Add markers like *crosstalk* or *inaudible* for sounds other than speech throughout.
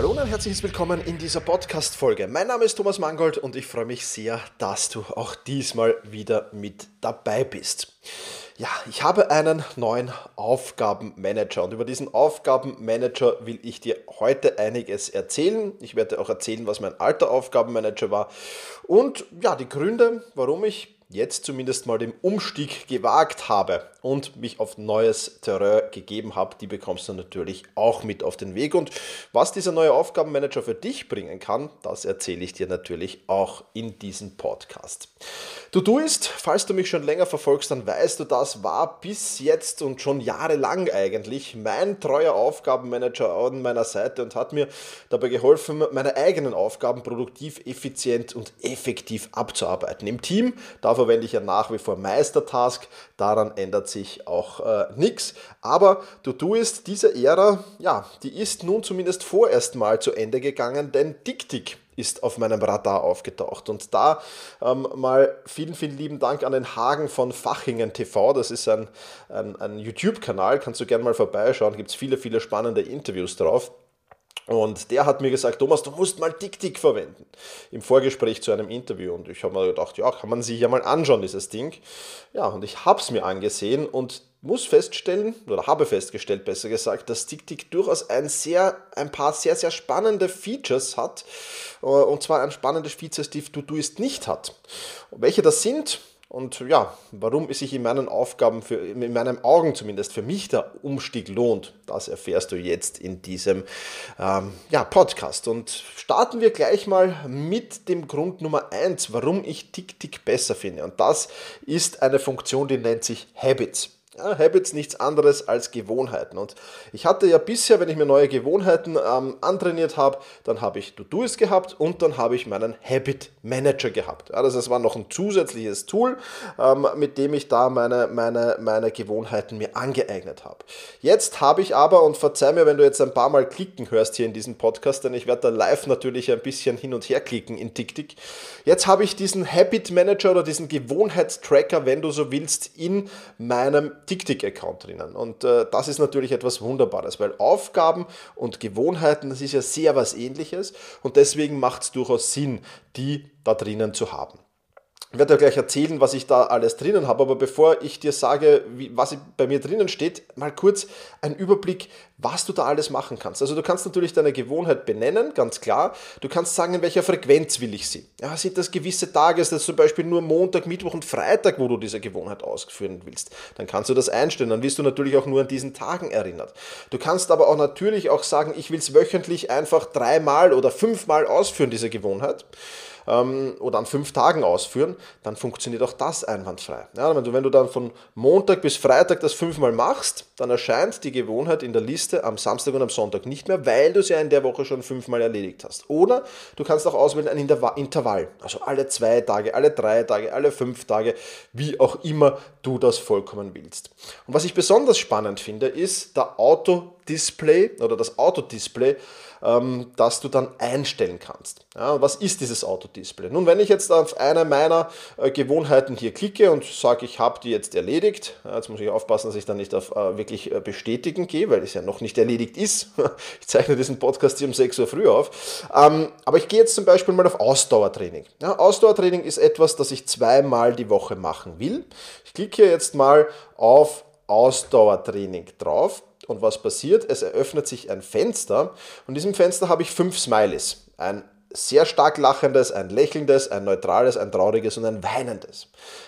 Hallo und herzliches Willkommen in dieser Podcast-Folge. Mein Name ist Thomas Mangold und ich freue mich sehr, dass du auch diesmal wieder mit dabei bist. Ja, ich habe einen neuen Aufgabenmanager und über diesen Aufgabenmanager will ich dir heute einiges erzählen. Ich werde auch erzählen, was mein alter Aufgabenmanager war und ja, die Gründe, warum ich jetzt zumindest mal den Umstieg gewagt habe und mich auf neues Terrain gegeben habe, die bekommst du natürlich auch mit auf den Weg. Und was dieser neue Aufgabenmanager für dich bringen kann, das erzähle ich dir natürlich auch in diesem Podcast. Du tust, falls du mich schon länger verfolgst, dann weißt du, das war bis jetzt und schon jahrelang eigentlich mein treuer Aufgabenmanager an meiner Seite und hat mir dabei geholfen, meine eigenen Aufgaben produktiv, effizient und effektiv abzuarbeiten. Im Team, da verwende ich ja nach wie vor Meistertask, daran ändert sich auch äh, nichts. Aber du tust diese Ära, ja, die ist nun zumindest vorerst mal zu Ende gegangen, denn TickTick ist auf meinem Radar aufgetaucht. Und da ähm, mal vielen, vielen lieben Dank an den Hagen von Fachingen TV. Das ist ein, ein, ein YouTube-Kanal, kannst du gerne mal vorbeischauen. Gibt es viele, viele spannende Interviews drauf. Und der hat mir gesagt, Thomas, du musst mal TickTick verwenden. Im Vorgespräch zu einem Interview. Und ich habe mir gedacht, ja, kann man sich ja mal anschauen, dieses Ding. Ja, und ich habe es mir angesehen und muss feststellen, oder habe festgestellt, besser gesagt, dass TickTick durchaus ein, sehr, ein paar sehr, sehr spannende Features hat. Äh, und zwar ein spannendes Feature, die Todoist nicht hat. welche das sind, und ja, warum es sich in meinen Aufgaben, für, in meinen Augen zumindest für mich der Umstieg lohnt, das erfährst du jetzt in diesem ähm, ja, Podcast. Und starten wir gleich mal mit dem Grund Nummer eins, warum ich TickTick besser finde. Und das ist eine Funktion, die nennt sich Habits. Ja, Habits nichts anderes als Gewohnheiten. Und ich hatte ja bisher, wenn ich mir neue Gewohnheiten ähm, antrainiert habe, dann habe ich To-Do's gehabt und dann habe ich meinen Habit Manager gehabt. Ja, das war noch ein zusätzliches Tool, ähm, mit dem ich da meine, meine, meine Gewohnheiten mir angeeignet habe. Jetzt habe ich aber, und verzeih mir, wenn du jetzt ein paar Mal klicken hörst hier in diesem Podcast, denn ich werde da live natürlich ein bisschen hin und her klicken in TickTick. Jetzt habe ich diesen Habit Manager oder diesen Gewohnheitstracker, wenn du so willst, in meinem TickTick-Account drinnen. Und äh, das ist natürlich etwas Wunderbares, weil Aufgaben und Gewohnheiten, das ist ja sehr was ähnliches und deswegen macht es durchaus Sinn, die da drinnen zu haben. Ich werde dir gleich erzählen, was ich da alles drinnen habe, aber bevor ich dir sage, wie, was bei mir drinnen steht, mal kurz ein Überblick, was du da alles machen kannst. Also du kannst natürlich deine Gewohnheit benennen, ganz klar. Du kannst sagen, in welcher Frequenz will ich sie. Ja, sind das gewisse Tage, ist das zum Beispiel nur Montag, Mittwoch und Freitag, wo du diese Gewohnheit ausführen willst. Dann kannst du das einstellen, dann wirst du natürlich auch nur an diesen Tagen erinnert. Du kannst aber auch natürlich auch sagen, ich will es wöchentlich einfach dreimal oder fünfmal ausführen, diese Gewohnheit ähm, oder an fünf Tagen ausführen, dann funktioniert auch das einwandfrei. Ja, wenn, du, wenn du dann von Montag bis Freitag das fünfmal machst, dann erscheint die Gewohnheit in der Liste am Samstag und am Sonntag nicht mehr, weil du sie ja in der Woche schon fünfmal erledigt hast. Oder du kannst auch auswählen ein Intervall, also alle zwei Tage, alle drei Tage, alle fünf Tage, wie auch immer du das vollkommen willst. Und was ich besonders spannend finde, ist der Autodisplay oder das Autodisplay ähm, das du dann einstellen kannst. Ja, was ist dieses Autodisplay? Nun, wenn ich jetzt auf eine meiner äh, Gewohnheiten hier klicke und sage, ich habe die jetzt erledigt, ja, jetzt muss ich aufpassen, dass ich dann nicht auf äh, wirklich äh, bestätigen gehe, weil es ja noch nicht erledigt ist. *laughs* ich zeichne diesen Podcast hier um 6 Uhr früh auf. Ähm, aber ich gehe jetzt zum Beispiel mal auf Ausdauertraining. Ja, Ausdauertraining ist etwas, das ich zweimal die Woche machen will. Ich klicke jetzt mal auf Ausdauertraining drauf und was passiert? Es eröffnet sich ein Fenster und in diesem Fenster habe ich fünf Smileys. Ein sehr stark lachendes, ein lächelndes, ein neutrales, ein trauriges und ein weinendes.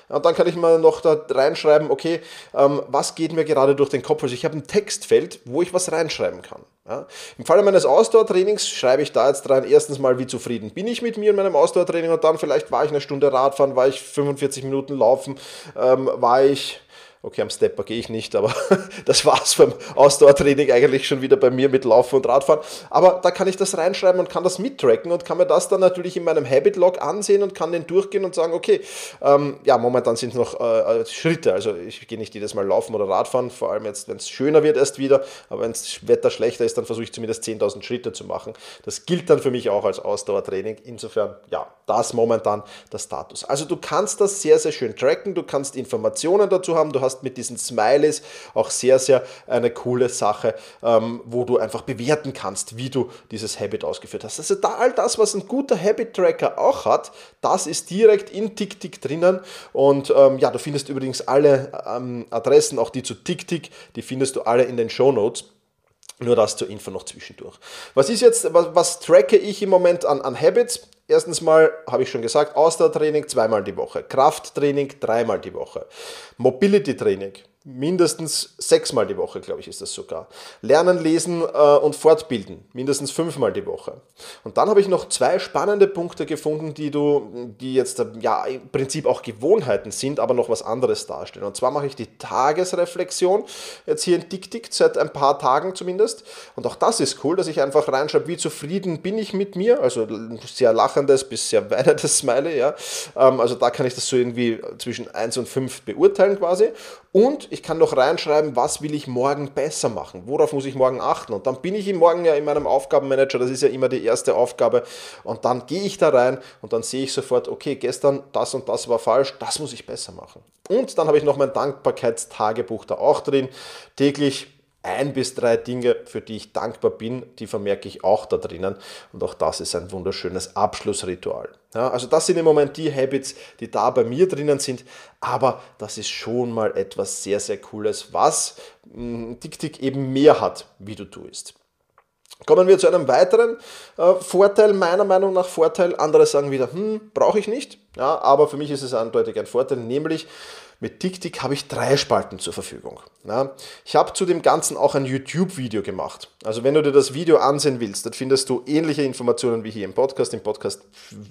Und dann kann ich mal noch da reinschreiben, okay, ähm, was geht mir gerade durch den Kopf? Also ich habe ein Textfeld, wo ich was reinschreiben kann. Ja? Im Falle meines Ausdauertrainings schreibe ich da jetzt rein, erstens mal, wie zufrieden bin ich mit mir in meinem Ausdauertraining und dann vielleicht war ich eine Stunde Radfahren, war ich 45 Minuten laufen, ähm, war ich Okay, am Stepper gehe ich nicht, aber *laughs* das war's beim Ausdauertraining eigentlich schon wieder bei mir mit Laufen und Radfahren. Aber da kann ich das reinschreiben und kann das mittracken und kann mir das dann natürlich in meinem Habit-Log ansehen und kann den durchgehen und sagen, okay, ähm, ja, momentan sind noch äh, äh, Schritte. Also ich gehe nicht jedes Mal laufen oder Radfahren, vor allem jetzt, wenn es schöner wird, erst wieder. Aber wenn das Wetter schlechter ist, dann versuche ich zumindest 10.000 Schritte zu machen. Das gilt dann für mich auch als Ausdauertraining. Insofern, ja, das momentan der Status. Also du kannst das sehr, sehr schön tracken. Du kannst Informationen dazu haben. Du hast hast mit diesen Smileys auch sehr, sehr eine coole Sache, ähm, wo du einfach bewerten kannst, wie du dieses Habit ausgeführt hast. Also da all das, was ein guter Habit-Tracker auch hat, das ist direkt in TickTick drinnen und ähm, ja, du findest übrigens alle ähm, Adressen, auch die zu TickTick, die findest du alle in den Show Notes. Nur das zur Info noch zwischendurch. Was ist jetzt, was, was tracke ich im Moment an, an Habits? Erstens mal, habe ich schon gesagt, Ausdauertraining zweimal die Woche, Krafttraining dreimal die Woche, Mobility Training mindestens sechsmal die Woche, glaube ich, ist das sogar. Lernen, lesen äh, und fortbilden, mindestens fünfmal die Woche. Und dann habe ich noch zwei spannende Punkte gefunden, die du, die jetzt ja im Prinzip auch Gewohnheiten sind, aber noch was anderes darstellen. Und zwar mache ich die Tagesreflexion jetzt hier in TickTick seit ein paar Tagen zumindest. Und auch das ist cool, dass ich einfach reinschreibe, wie zufrieden bin ich mit mir. Also sehr lachendes bis sehr weinendes Smiley, ja. Ähm, also da kann ich das so irgendwie zwischen 1 und 5 beurteilen quasi. Und ich kann noch reinschreiben, was will ich morgen besser machen, worauf muss ich morgen achten. Und dann bin ich Morgen ja in meinem Aufgabenmanager, das ist ja immer die erste Aufgabe. Und dann gehe ich da rein und dann sehe ich sofort, okay, gestern das und das war falsch, das muss ich besser machen. Und dann habe ich noch mein Dankbarkeitstagebuch da auch drin, täglich ein bis drei Dinge, für die ich dankbar bin, die vermerke ich auch da drinnen. Und auch das ist ein wunderschönes Abschlussritual. Ja, also das sind im Moment die Habits, die da bei mir drinnen sind. Aber das ist schon mal etwas sehr, sehr Cooles, was TickTick hm, eben mehr hat, wie du tust. Kommen wir zu einem weiteren äh, Vorteil, meiner Meinung nach Vorteil. Andere sagen wieder, hm, brauche ich nicht. Ja, aber für mich ist es eindeutig ein Vorteil, nämlich mit TickTick habe ich drei Spalten zur Verfügung. Ich habe zu dem Ganzen auch ein YouTube-Video gemacht. Also wenn du dir das Video ansehen willst, dann findest du ähnliche Informationen wie hier im Podcast. Im Podcast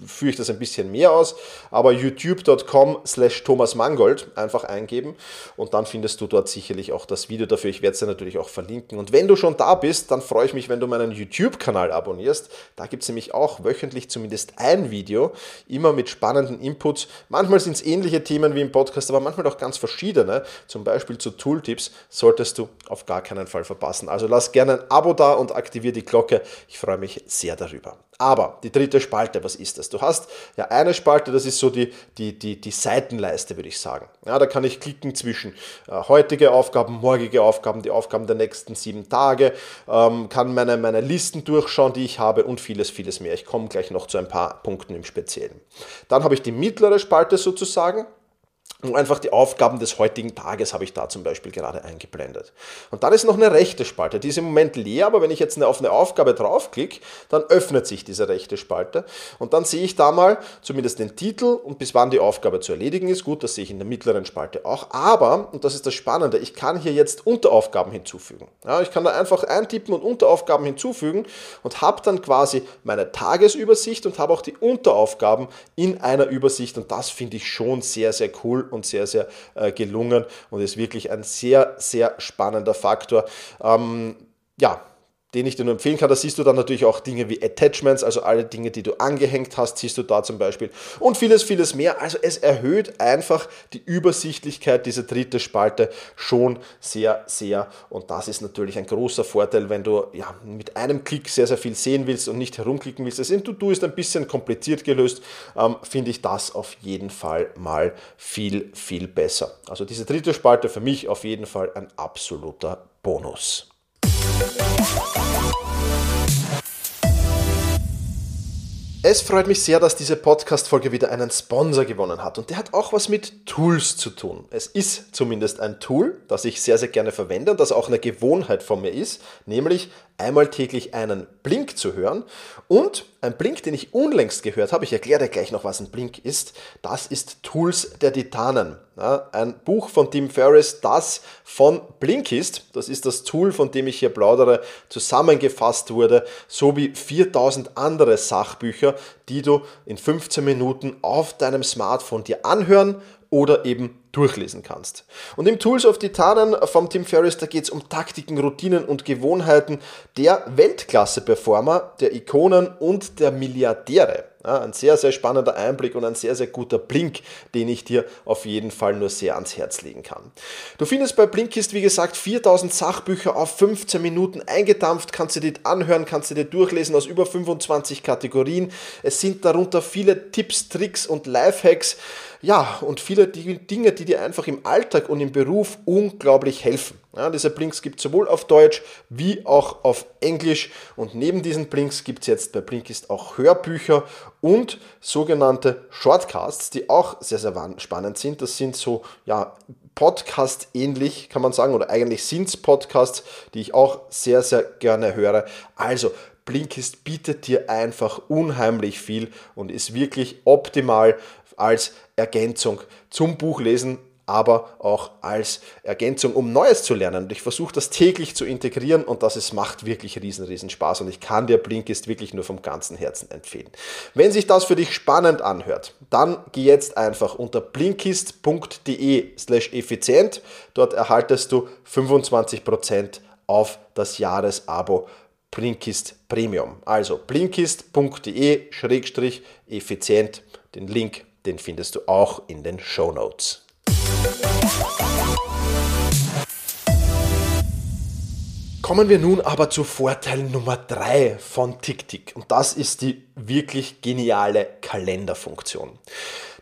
führe ich das ein bisschen mehr aus, aber youtube.com slash Thomas Mangold einfach eingeben und dann findest du dort sicherlich auch das Video dafür. Ich werde es dir natürlich auch verlinken. Und wenn du schon da bist, dann freue ich mich, wenn du meinen YouTube-Kanal abonnierst. Da gibt es nämlich auch wöchentlich zumindest ein Video, immer mit spannenden Inputs. Manchmal sind es ähnliche Themen wie im Podcast, aber manchmal auch ganz verschiedene, zum Beispiel zu Tooltips, solltest du auf gar keinen Fall verpassen. Also lass gerne ein Abo da und aktiviere die Glocke. Ich freue mich sehr darüber. Aber die dritte Spalte, was ist das? Du hast ja eine Spalte, das ist so die, die, die, die Seitenleiste, würde ich sagen. Ja, da kann ich klicken zwischen äh, heutige Aufgaben, morgige Aufgaben, die Aufgaben der nächsten sieben Tage, ähm, kann meine, meine Listen durchschauen, die ich habe und vieles, vieles mehr. Ich komme gleich noch zu ein paar Punkten im Speziellen. Dann habe ich die mittlere Spalte sozusagen. Und einfach die Aufgaben des heutigen Tages habe ich da zum Beispiel gerade eingeblendet. Und dann ist noch eine rechte Spalte. Die ist im Moment leer, aber wenn ich jetzt auf eine Aufgabe draufklicke, dann öffnet sich diese rechte Spalte. Und dann sehe ich da mal zumindest den Titel und bis wann die Aufgabe zu erledigen ist. Gut, das sehe ich in der mittleren Spalte auch. Aber, und das ist das Spannende, ich kann hier jetzt Unteraufgaben hinzufügen. Ja, ich kann da einfach eintippen und Unteraufgaben hinzufügen und habe dann quasi meine Tagesübersicht und habe auch die Unteraufgaben in einer Übersicht. Und das finde ich schon sehr, sehr cool und sehr, sehr äh, gelungen und ist wirklich ein sehr, sehr spannender Faktor. Ähm, ja, den ich dir nur empfehlen kann. Da siehst du dann natürlich auch Dinge wie Attachments, also alle Dinge, die du angehängt hast, siehst du da zum Beispiel und vieles, vieles mehr. Also es erhöht einfach die Übersichtlichkeit dieser dritte Spalte schon sehr, sehr und das ist natürlich ein großer Vorteil, wenn du ja, mit einem Klick sehr, sehr viel sehen willst und nicht herumklicken willst. Das To-Do ist ein bisschen kompliziert gelöst, ähm, finde ich das auf jeden Fall mal viel, viel besser. Also diese dritte Spalte für mich auf jeden Fall ein absoluter Bonus. Es freut mich sehr, dass diese Podcast-Folge wieder einen Sponsor gewonnen hat. Und der hat auch was mit Tools zu tun. Es ist zumindest ein Tool, das ich sehr, sehr gerne verwende und das auch eine Gewohnheit von mir ist, nämlich einmal täglich einen Blink zu hören. Und ein Blink, den ich unlängst gehört habe, ich erkläre dir gleich noch, was ein Blink ist, das ist Tools der Titanen. Ja, ein Buch von Tim Ferriss, das von Blinkist, das ist das Tool, von dem ich hier plaudere, zusammengefasst wurde, sowie 4000 andere Sachbücher, die du in 15 Minuten auf deinem Smartphone dir anhören oder eben durchlesen kannst. Und im Tools of Titanen vom Tim Ferriss, da geht es um Taktiken, Routinen und Gewohnheiten der Weltklasse-Performer, der Ikonen und der Milliardäre. Ja, ein sehr, sehr spannender Einblick und ein sehr, sehr guter Blink, den ich dir auf jeden Fall nur sehr ans Herz legen kann. Du findest bei Blinkist, wie gesagt, 4000 Sachbücher auf 15 Minuten eingedampft, kannst du dir anhören, kannst du dir durchlesen aus über 25 Kategorien. Es sind darunter viele Tipps, Tricks und Lifehacks ja, und viele Dinge, die dir einfach im Alltag und im Beruf unglaublich helfen. Ja, diese Blinks gibt es sowohl auf Deutsch wie auch auf Englisch. Und neben diesen Blinks gibt es jetzt bei Blinkist auch Hörbücher und sogenannte Shortcasts, die auch sehr, sehr spannend sind. Das sind so, ja, Podcast ähnlich, kann man sagen, oder eigentlich sind es Podcasts, die ich auch sehr, sehr gerne höre. Also, Blinkist bietet dir einfach unheimlich viel und ist wirklich optimal als Ergänzung zum Buchlesen, aber auch als Ergänzung, um Neues zu lernen. Und ich versuche das täglich zu integrieren und das ist, macht wirklich riesen, riesen Spaß und ich kann dir Blinkist wirklich nur vom ganzen Herzen empfehlen. Wenn sich das für dich spannend anhört, dann geh jetzt einfach unter blinkist.de slash effizient. Dort erhaltest du 25% auf das Jahresabo Blinkist Premium. Also blinkist.de-effizient. Den Link den findest du auch in den Show Notes. Kommen wir nun aber zu Vorteil Nummer 3 von TickTick und das ist die wirklich geniale Kalenderfunktion.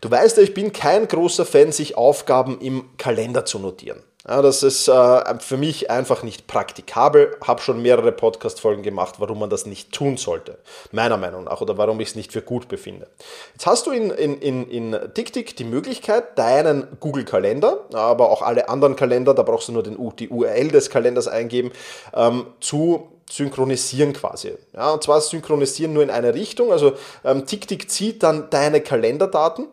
Du weißt ja, ich bin kein großer Fan, sich Aufgaben im Kalender zu notieren. Ja, das ist äh, für mich einfach nicht praktikabel. Habe schon mehrere Podcast-Folgen gemacht, warum man das nicht tun sollte, meiner Meinung nach, oder warum ich es nicht für gut befinde. Jetzt hast du in, in, in, in TickTick die Möglichkeit, deinen Google-Kalender, aber auch alle anderen Kalender, da brauchst du nur den, die URL des Kalenders eingeben, ähm, zu synchronisieren quasi. Ja, und zwar synchronisieren nur in eine Richtung. Also ähm, TickTick zieht dann deine Kalenderdaten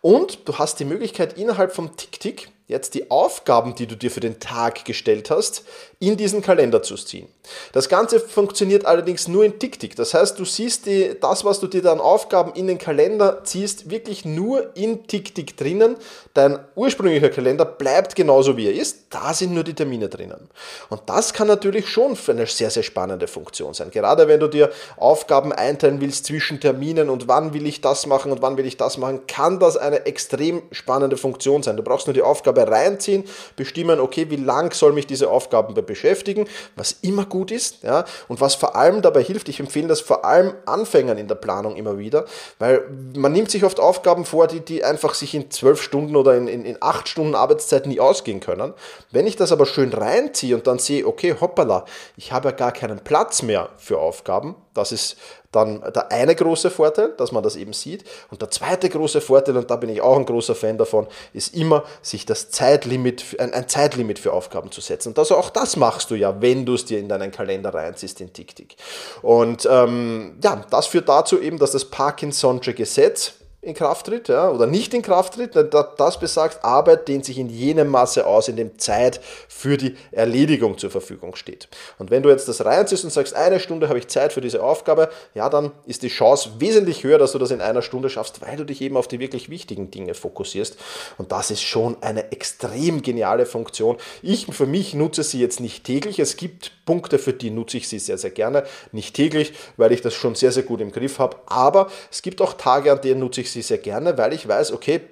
und du hast die Möglichkeit innerhalb vom TickTick jetzt die Aufgaben, die du dir für den Tag gestellt hast, in diesen Kalender zu ziehen. Das Ganze funktioniert allerdings nur in TickTick. Das heißt, du siehst die, das, was du dir dann Aufgaben in den Kalender ziehst, wirklich nur in TickTick drinnen. Dein ursprünglicher Kalender bleibt genauso wie er ist. Da sind nur die Termine drinnen. Und das kann natürlich schon eine sehr, sehr spannende Funktion sein. Gerade wenn du dir Aufgaben einteilen willst zwischen Terminen und wann will ich das machen und wann will ich das machen, kann das eine extrem spannende Funktion sein. Du brauchst nur die Aufgabe reinziehen, bestimmen, okay, wie lang soll mich diese Aufgaben beschäftigen, was immer gut ist, ja, und was vor allem dabei hilft, ich empfehle das vor allem Anfängern in der Planung immer wieder, weil man nimmt sich oft Aufgaben vor, die, die einfach sich in zwölf Stunden oder in, in, in acht Stunden Arbeitszeit nie ausgehen können. Wenn ich das aber schön reinziehe und dann sehe, okay, hoppala, ich habe ja gar keinen Platz mehr für Aufgaben, das ist dann der eine große Vorteil, dass man das eben sieht. Und der zweite große Vorteil, und da bin ich auch ein großer Fan davon, ist immer, sich das Zeitlimit, ein, Zeitlimit für Aufgaben zu setzen. Und also auch das machst du ja, wenn du es dir in deinen Kalender reinziehst, in TickTick. Und ähm, ja, das führt dazu eben, dass das Parkinson'sche Gesetz, in Kraft tritt ja, oder nicht in Kraft tritt. Das besagt, Arbeit dehnt sich in jenem Maße aus, in dem Zeit für die Erledigung zur Verfügung steht. Und wenn du jetzt das reinziehst und sagst, eine Stunde habe ich Zeit für diese Aufgabe, ja, dann ist die Chance wesentlich höher, dass du das in einer Stunde schaffst, weil du dich eben auf die wirklich wichtigen Dinge fokussierst. Und das ist schon eine extrem geniale Funktion. Ich für mich nutze sie jetzt nicht täglich. Es gibt Punkte, für die nutze ich sie sehr, sehr gerne. Nicht täglich, weil ich das schon sehr, sehr gut im Griff habe. Aber es gibt auch Tage, an denen nutze ich sie sehr gerne, weil ich weiß, okay,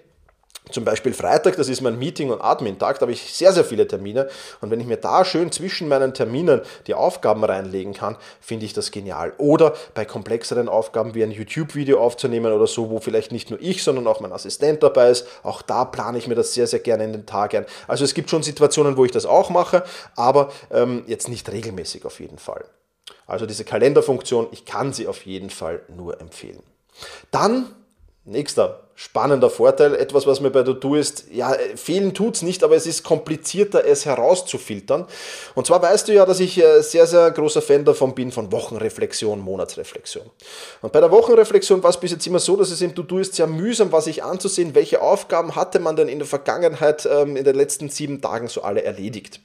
zum Beispiel Freitag, das ist mein Meeting- und Admin-Tag, da habe ich sehr, sehr viele Termine. Und wenn ich mir da schön zwischen meinen Terminen die Aufgaben reinlegen kann, finde ich das genial. Oder bei komplexeren Aufgaben wie ein YouTube-Video aufzunehmen oder so, wo vielleicht nicht nur ich, sondern auch mein Assistent dabei ist, auch da plane ich mir das sehr, sehr gerne in den Tag ein. Also es gibt schon Situationen, wo ich das auch mache, aber ähm, jetzt nicht regelmäßig auf jeden Fall. Also diese Kalenderfunktion, ich kann sie auf jeden Fall nur empfehlen. Dann Nächster spannender Vorteil, etwas, was mir bei To-Do ist, ja, fehlen tut es nicht, aber es ist komplizierter, es herauszufiltern. Und zwar weißt du ja, dass ich äh, sehr, sehr großer Fan davon bin, von Wochenreflexion, Monatsreflexion. Und bei der Wochenreflexion war es bis jetzt immer so, dass es im To-Do ist sehr mühsam, was sich anzusehen, welche Aufgaben hatte man denn in der Vergangenheit, ähm, in den letzten sieben Tagen so alle erledigt.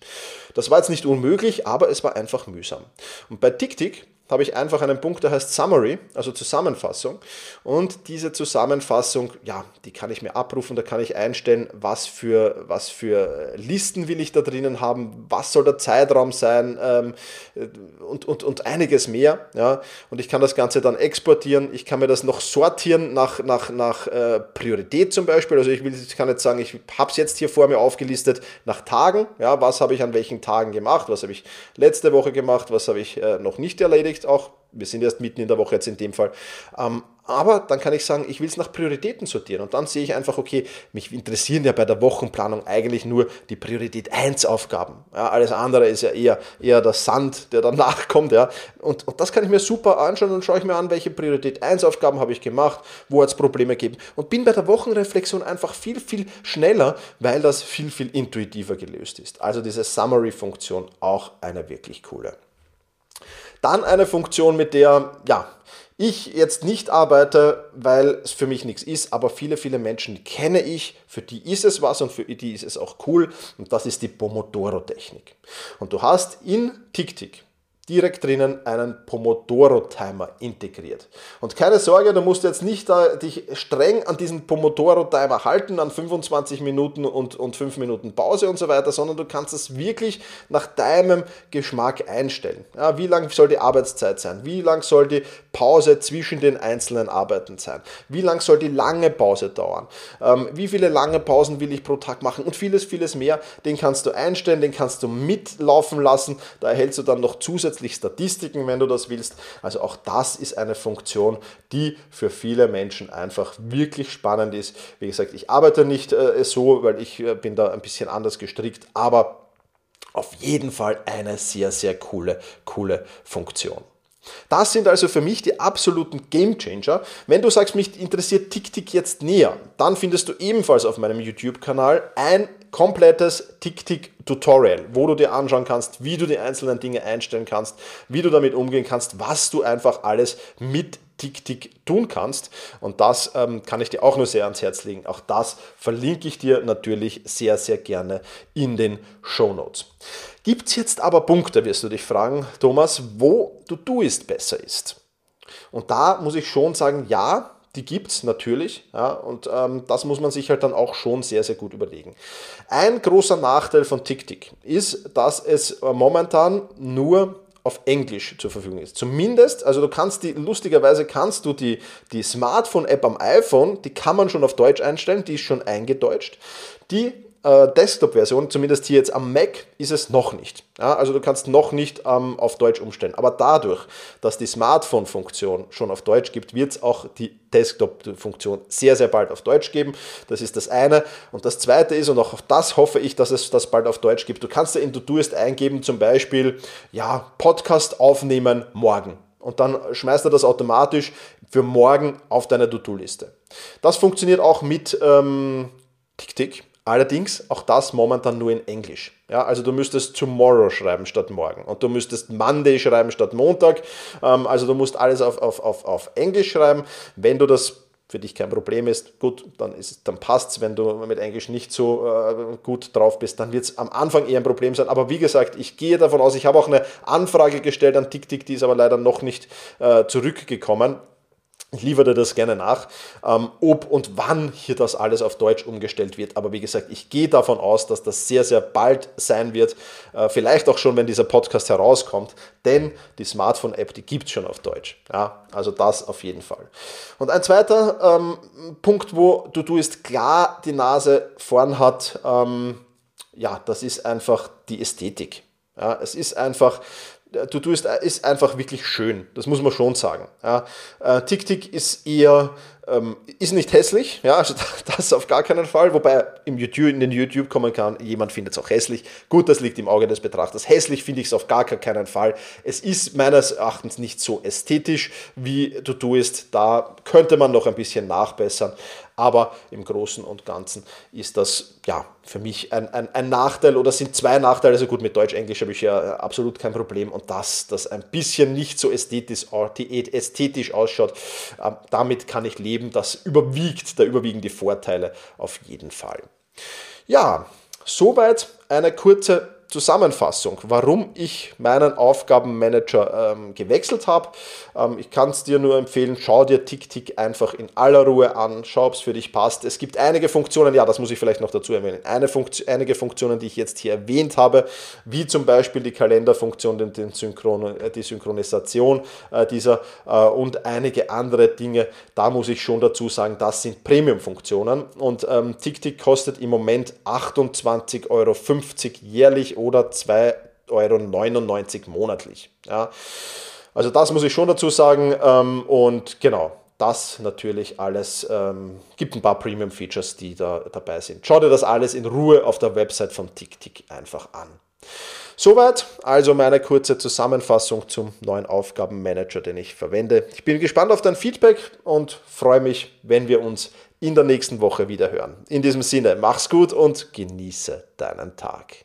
Das war jetzt nicht unmöglich, aber es war einfach mühsam. Und bei TickTick habe ich einfach einen Punkt, der heißt Summary, also Zusammenfassung. Und diese Zusammenfassung, ja, die kann ich mir abrufen, da kann ich einstellen, was für, was für Listen will ich da drinnen haben, was soll der Zeitraum sein ähm, und, und, und einiges mehr. Ja. Und ich kann das Ganze dann exportieren, ich kann mir das noch sortieren nach, nach, nach äh, Priorität zum Beispiel. Also ich, will, ich kann jetzt sagen, ich habe es jetzt hier vor mir aufgelistet nach Tagen, ja, was habe ich an welchen Tagen gemacht, was habe ich letzte Woche gemacht, was habe ich äh, noch nicht erledigt beschäftigt auch. Wir sind erst mitten in der Woche jetzt in dem Fall. Ähm, aber dann kann ich sagen, ich will es nach Prioritäten sortieren. Und dann sehe ich einfach, okay, mich interessieren ja bei der Wochenplanung eigentlich nur die Priorität 1 Aufgaben. Ja, alles andere ist ja eher, eher der Sand, der danach *laughs* kommt. Ja. Und, und das kann ich mir super anschauen und schaue ich mir an, welche Priorität 1 Aufgaben habe ich gemacht, wo hat es Probleme gegeben. Und bin bei der Wochenreflexion einfach viel, viel schneller, weil das viel, viel intuitiver gelöst ist. Also diese Summary-Funktion auch eine wirklich coole. Dann eine Funktion, mit der ja, ich jetzt nicht arbeite, weil es für mich nichts ist, aber viele, viele Menschen kenne ich, für die ist es was und für die ist es auch cool und das ist die Pomodoro-Technik. Und du hast in TickTick direkt drinnen einen Pomodoro-Timer integriert. Und keine Sorge, du musst jetzt nicht da dich streng an diesen Pomodoro-Timer halten, an 25 Minuten und, und 5 Minuten Pause und so weiter, sondern du kannst es wirklich nach deinem Geschmack einstellen. Ja, wie lang soll die Arbeitszeit sein? Wie lang soll die Pause zwischen den einzelnen Arbeiten sein? Wie lang soll die lange Pause dauern? Ähm, wie viele lange Pausen will ich pro Tag machen? Und vieles, vieles mehr. Den kannst du einstellen, den kannst du mitlaufen lassen. Da erhältst du dann noch zusätzlich zusätzlich Statistiken, wenn du das willst. Also auch das ist eine Funktion, die für viele Menschen einfach wirklich spannend ist. Wie gesagt, ich arbeite nicht äh, so, weil ich äh, bin da ein bisschen anders gestrickt, aber auf jeden Fall eine sehr, sehr coole, coole Funktion. Das sind also für mich die absoluten Game Changer. Wenn du sagst, mich interessiert TickTick jetzt näher, dann findest du ebenfalls auf meinem YouTube-Kanal ein komplettes TickTick-Tutorial, wo du dir anschauen kannst, wie du die einzelnen Dinge einstellen kannst, wie du damit umgehen kannst, was du einfach alles mit TickTick tun kannst. Und das ähm, kann ich dir auch nur sehr ans Herz legen. Auch das verlinke ich dir natürlich sehr, sehr gerne in den Show Notes. Gibt es jetzt aber Punkte, wirst du dich fragen, Thomas, wo du Doist besser ist? Und da muss ich schon sagen, ja, die gibt es natürlich. Ja, und ähm, das muss man sich halt dann auch schon sehr, sehr gut überlegen. Ein großer Nachteil von TickTick ist, dass es äh, momentan nur auf Englisch zur Verfügung ist. Zumindest, also du kannst die, lustigerweise kannst du die, die Smartphone-App am iPhone, die kann man schon auf Deutsch einstellen, die ist schon eingedeutscht. Die äh, Desktop-Version, zumindest hier jetzt am Mac, ist es noch nicht. Ja, also du kannst noch nicht ähm, auf Deutsch umstellen. Aber dadurch, dass die Smartphone-Funktion schon auf Deutsch gibt, wird es auch die Desktop-Funktion sehr, sehr bald auf Deutsch geben. Das ist das eine. Und das zweite ist, und auch auf das hoffe ich, dass es das bald auf Deutsch gibt, du kannst da in Todoist eingeben, zum Beispiel, ja, Podcast aufnehmen morgen. Und dann schmeißt er das automatisch für morgen auf deine To-Do-Liste. Das funktioniert auch mit ähm, TickTick. Allerdings auch das momentan nur in Englisch. Ja, also du müsstest tomorrow schreiben statt morgen und du müsstest Monday schreiben statt Montag. Ähm, also du musst alles auf, auf, auf, auf Englisch schreiben. Wenn du das für dich kein Problem ist, gut, dann, dann passt es. Wenn du mit Englisch nicht so äh, gut drauf bist, dann wird es am Anfang eher ein Problem sein. Aber wie gesagt, ich gehe davon aus, ich habe auch eine Anfrage gestellt an TickTick, die ist aber leider noch nicht äh, zurückgekommen. Ich liefere das gerne nach, ähm, ob und wann hier das alles auf Deutsch umgestellt wird. Aber wie gesagt, ich gehe davon aus, dass das sehr, sehr bald sein wird. Äh, vielleicht auch schon, wenn dieser Podcast herauskommt. Denn die Smartphone-App, die gibt es schon auf Deutsch. Ja, also das auf jeden Fall. Und ein zweiter ähm, Punkt, wo du, du ist klar die Nase vorn hat, ähm, ja, das ist einfach die Ästhetik. Ja, es ist einfach, du tust, ist einfach wirklich schön. Das muss man schon sagen. Ja. Äh, Tick-Tick ist eher, ähm, ist nicht hässlich, ja, also *laughs* das auf gar keinen Fall, wobei im YouTube, in den YouTube kommen kann, jemand findet es auch hässlich. Gut, das liegt im Auge des Betrachters. Hässlich finde ich es auf gar keinen Fall. Es ist meines Erachtens nicht so ästhetisch, wie du tust. Da könnte man noch ein bisschen nachbessern. Aber im Großen und Ganzen ist das ja für mich ein, ein, ein Nachteil oder sind zwei Nachteile. Also gut, mit Deutsch-Englisch habe ich ja absolut kein Problem. Und das, das ein bisschen nicht so ästhetisch, ästhetisch ausschaut, ähm, damit kann ich leben. Das überwiegt, da überwiegen die Vorteile auf jeden Fall. Ja, soweit eine kurze Zusammenfassung, warum ich meinen Aufgabenmanager ähm, gewechselt habe. Ähm, ich kann es dir nur empfehlen, schau dir TickTick einfach in aller Ruhe an, schau, ob es für dich passt. Es gibt einige Funktionen, ja, das muss ich vielleicht noch dazu erwähnen, eine Funkt einige Funktionen, die ich jetzt hier erwähnt habe, wie zum Beispiel die Kalenderfunktion, den, den Synchron äh, die Synchronisation äh, dieser äh, und einige andere Dinge. Da muss ich schon dazu sagen, das sind Premium-Funktionen und ähm, TickTick kostet im Moment 28,50 Euro jährlich oder 2,99 Euro monatlich. Ja. Also das muss ich schon dazu sagen. Ähm, und genau, das natürlich alles ähm, gibt ein paar Premium-Features, die da dabei sind. Schau dir das alles in Ruhe auf der Website von TickTick einfach an. Soweit also meine kurze Zusammenfassung zum neuen Aufgabenmanager, den ich verwende. Ich bin gespannt auf dein Feedback und freue mich, wenn wir uns in der nächsten Woche wieder hören. In diesem Sinne, mach's gut und genieße deinen Tag.